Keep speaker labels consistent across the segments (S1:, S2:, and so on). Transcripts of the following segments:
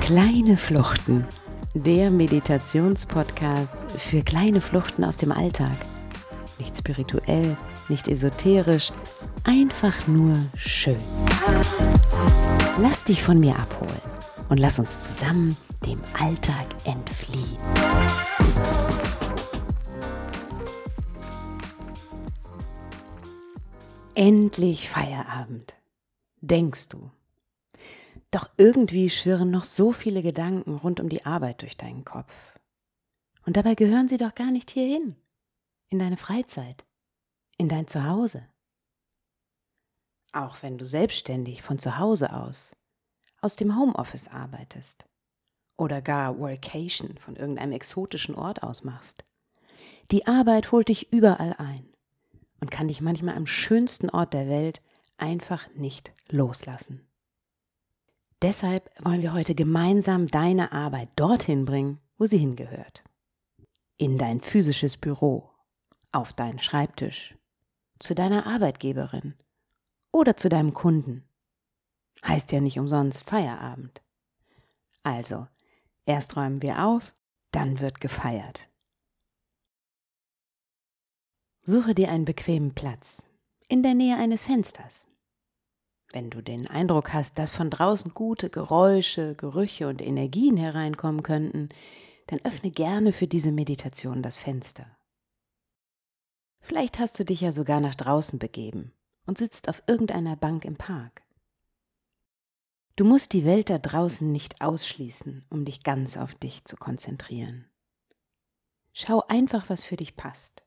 S1: Kleine Fluchten, der Meditationspodcast für kleine Fluchten aus dem Alltag. Nicht spirituell, nicht esoterisch, einfach nur schön. Lass dich von mir abholen und lass uns zusammen dem Alltag entfliehen. Endlich Feierabend, denkst du. Doch irgendwie schwirren noch so viele Gedanken rund um die Arbeit durch deinen Kopf. Und dabei gehören sie doch gar nicht hierhin, in deine Freizeit, in dein Zuhause. Auch wenn du selbstständig von zu Hause aus, aus dem Homeoffice arbeitest oder gar Workation von irgendeinem exotischen Ort aus machst. Die Arbeit holt dich überall ein und kann dich manchmal am schönsten Ort der Welt einfach nicht loslassen. Deshalb wollen wir heute gemeinsam deine Arbeit dorthin bringen, wo sie hingehört. In dein physisches Büro, auf deinen Schreibtisch, zu deiner Arbeitgeberin oder zu deinem Kunden. Heißt ja nicht umsonst Feierabend. Also, erst räumen wir auf, dann wird gefeiert. Suche dir einen bequemen Platz in der Nähe eines Fensters. Wenn du den Eindruck hast, dass von draußen gute Geräusche, Gerüche und Energien hereinkommen könnten, dann öffne gerne für diese Meditation das Fenster. Vielleicht hast du dich ja sogar nach draußen begeben und sitzt auf irgendeiner Bank im Park. Du musst die Welt da draußen nicht ausschließen, um dich ganz auf dich zu konzentrieren. Schau einfach, was für dich passt.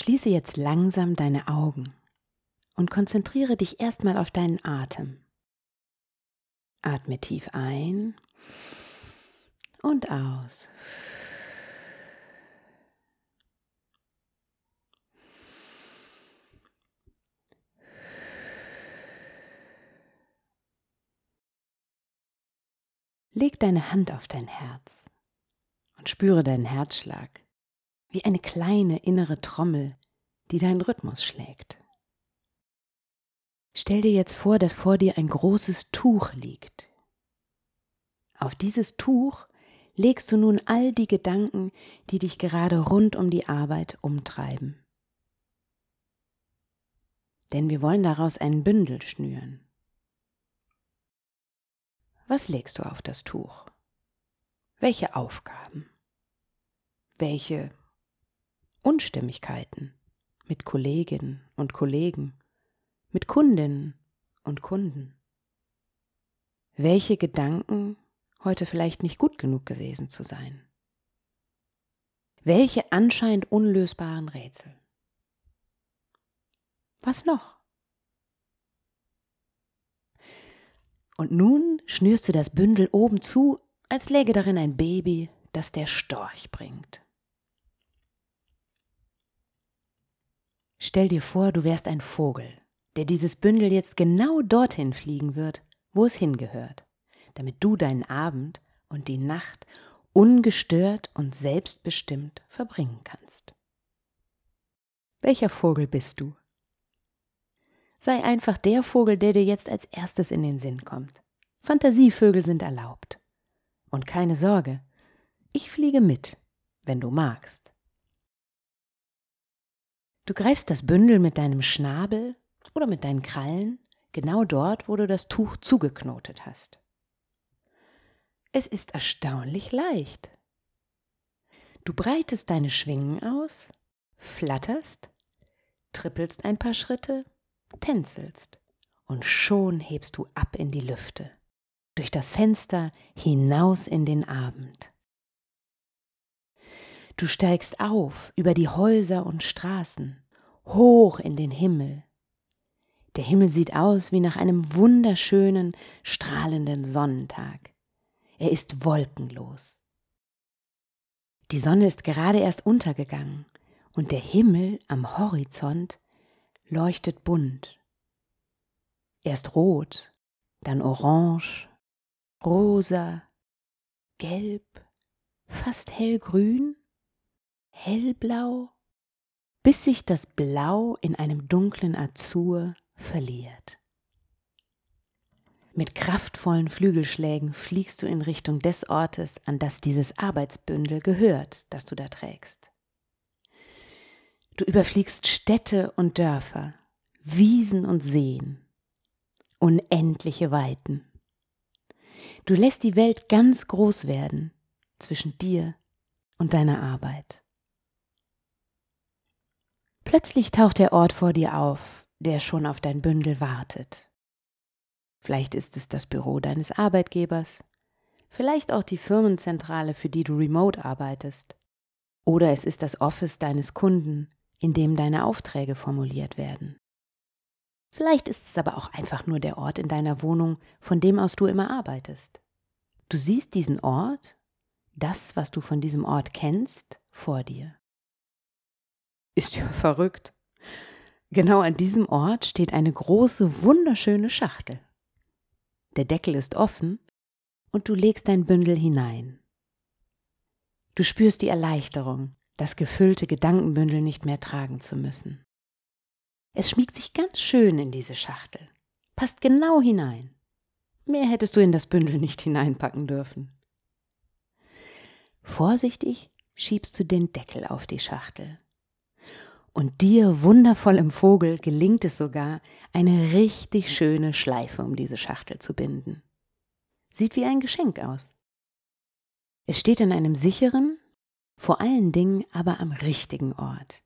S1: Schließe jetzt langsam deine Augen und konzentriere dich erstmal auf deinen Atem. Atme tief ein und aus. Leg deine Hand auf dein Herz und spüre deinen Herzschlag wie eine kleine innere Trommel, die deinen Rhythmus schlägt. Stell dir jetzt vor, dass vor dir ein großes Tuch liegt. Auf dieses Tuch legst du nun all die Gedanken, die dich gerade rund um die Arbeit umtreiben. Denn wir wollen daraus ein Bündel schnüren. Was legst du auf das Tuch? Welche Aufgaben? Welche Unstimmigkeiten mit Kolleginnen und Kollegen? mit Kundinnen und Kunden. Welche Gedanken heute vielleicht nicht gut genug gewesen zu sein? Welche anscheinend unlösbaren Rätsel? Was noch? Und nun schnürst du das Bündel oben zu, als läge darin ein Baby, das der Storch bringt. Stell dir vor, du wärst ein Vogel, der dieses Bündel jetzt genau dorthin fliegen wird, wo es hingehört, damit du deinen Abend und die Nacht ungestört und selbstbestimmt verbringen kannst. Welcher Vogel bist du? Sei einfach der Vogel, der dir jetzt als erstes in den Sinn kommt. Fantasievögel sind erlaubt. Und keine Sorge, ich fliege mit, wenn du magst. Du greifst das Bündel mit deinem Schnabel oder mit deinen Krallen genau dort, wo du das Tuch zugeknotet hast. Es ist erstaunlich leicht. Du breitest deine Schwingen aus, flatterst, trippelst ein paar Schritte, tänzelst und schon hebst du ab in die Lüfte, durch das Fenster hinaus in den Abend. Du steigst auf über die Häuser und Straßen, hoch in den Himmel, der Himmel sieht aus wie nach einem wunderschönen, strahlenden Sonnentag. Er ist wolkenlos. Die Sonne ist gerade erst untergegangen und der Himmel am Horizont leuchtet bunt. Erst rot, dann orange, rosa, gelb, fast hellgrün, hellblau, bis sich das Blau in einem dunklen Azur verliert. Mit kraftvollen Flügelschlägen fliegst du in Richtung des Ortes, an das dieses Arbeitsbündel gehört, das du da trägst. Du überfliegst Städte und Dörfer, Wiesen und Seen, unendliche Weiten. Du lässt die Welt ganz groß werden zwischen dir und deiner Arbeit. Plötzlich taucht der Ort vor dir auf, der schon auf dein Bündel wartet. Vielleicht ist es das Büro deines Arbeitgebers, vielleicht auch die Firmenzentrale, für die du remote arbeitest. Oder es ist das Office deines Kunden, in dem deine Aufträge formuliert werden. Vielleicht ist es aber auch einfach nur der Ort in deiner Wohnung, von dem aus du immer arbeitest. Du siehst diesen Ort, das, was du von diesem Ort kennst, vor dir. Ist ja verrückt. Genau an diesem Ort steht eine große, wunderschöne Schachtel. Der Deckel ist offen und du legst dein Bündel hinein. Du spürst die Erleichterung, das gefüllte Gedankenbündel nicht mehr tragen zu müssen. Es schmiegt sich ganz schön in diese Schachtel, passt genau hinein. Mehr hättest du in das Bündel nicht hineinpacken dürfen. Vorsichtig schiebst du den Deckel auf die Schachtel. Und dir, wundervollem Vogel, gelingt es sogar, eine richtig schöne Schleife um diese Schachtel zu binden. Sieht wie ein Geschenk aus. Es steht an einem sicheren, vor allen Dingen aber am richtigen Ort.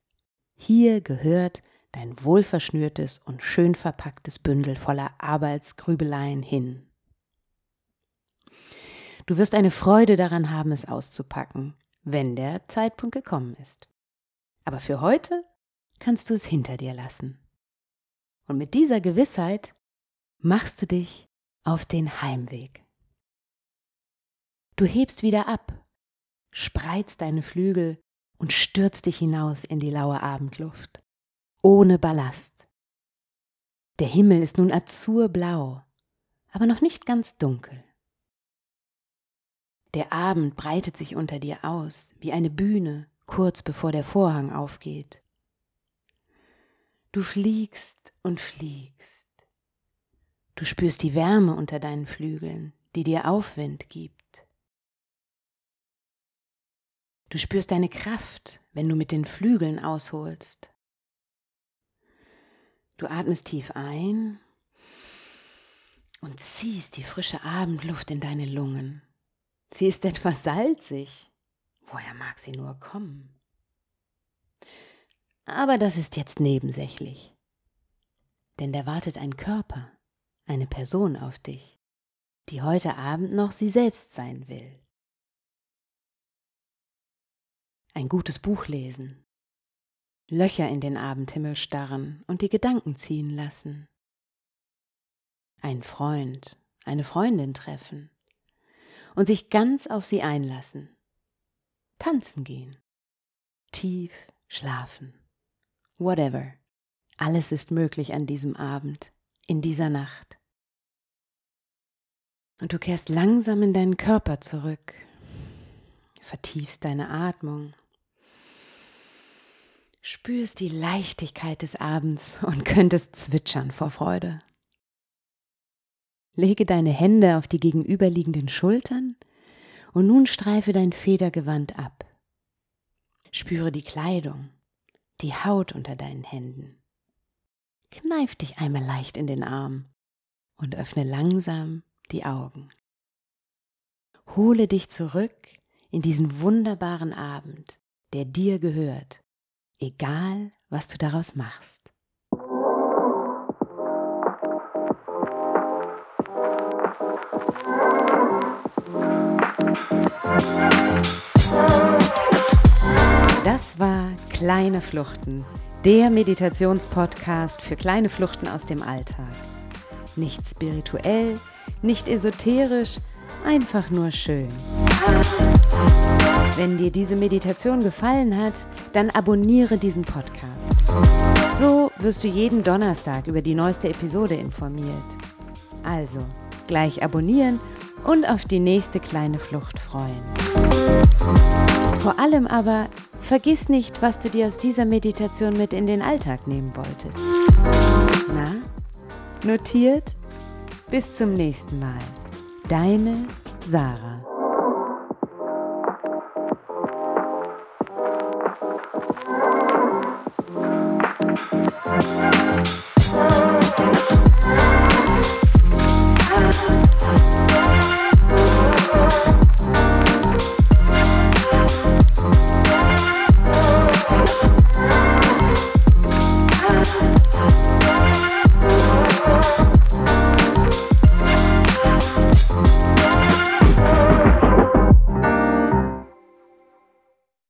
S1: Hier gehört dein wohlverschnürtes und schön verpacktes Bündel voller Arbeitsgrübeleien hin. Du wirst eine Freude daran haben, es auszupacken, wenn der Zeitpunkt gekommen ist. Aber für heute kannst du es hinter dir lassen. Und mit dieser Gewissheit machst du dich auf den Heimweg. Du hebst wieder ab, spreizt deine Flügel und stürzt dich hinaus in die laue Abendluft ohne Ballast. Der Himmel ist nun azurblau, aber noch nicht ganz dunkel. Der Abend breitet sich unter dir aus, wie eine Bühne, kurz bevor der Vorhang aufgeht. Du fliegst und fliegst. Du spürst die Wärme unter deinen Flügeln, die dir Aufwind gibt. Du spürst deine Kraft, wenn du mit den Flügeln ausholst. Du atmest tief ein und ziehst die frische Abendluft in deine Lungen. Sie ist etwas salzig. Woher mag sie nur kommen? Aber das ist jetzt nebensächlich. Denn da wartet ein Körper, eine Person auf dich, die heute Abend noch sie selbst sein will. Ein gutes Buch lesen, Löcher in den Abendhimmel starren und die Gedanken ziehen lassen. Ein Freund, eine Freundin treffen und sich ganz auf sie einlassen. Tanzen gehen, tief schlafen, whatever. Alles ist möglich an diesem Abend, in dieser Nacht. Und du kehrst langsam in deinen Körper zurück, vertiefst deine Atmung spürst die Leichtigkeit des Abends und könntest zwitschern vor Freude. Lege deine Hände auf die gegenüberliegenden Schultern und nun streife dein Federgewand ab. Spüre die Kleidung, die Haut unter deinen Händen. Kneif dich einmal leicht in den Arm und öffne langsam die Augen. Hole dich zurück in diesen wunderbaren Abend, der dir gehört egal was du daraus machst. Das Kleine Fluchten, der Meditationspodcast für kleine Fluchten aus dem Alltag. Nicht spirituell, nicht esoterisch, einfach nur schön. Wenn dir diese Meditation gefallen hat, dann abonniere diesen Podcast. So wirst du jeden Donnerstag über die neueste Episode informiert. Also, gleich abonnieren und auf die nächste kleine Flucht freuen. Vor allem aber vergiss nicht, was du dir aus dieser Meditation mit in den Alltag nehmen wolltest. Na, notiert? Bis zum nächsten Mal. Deine Sarah.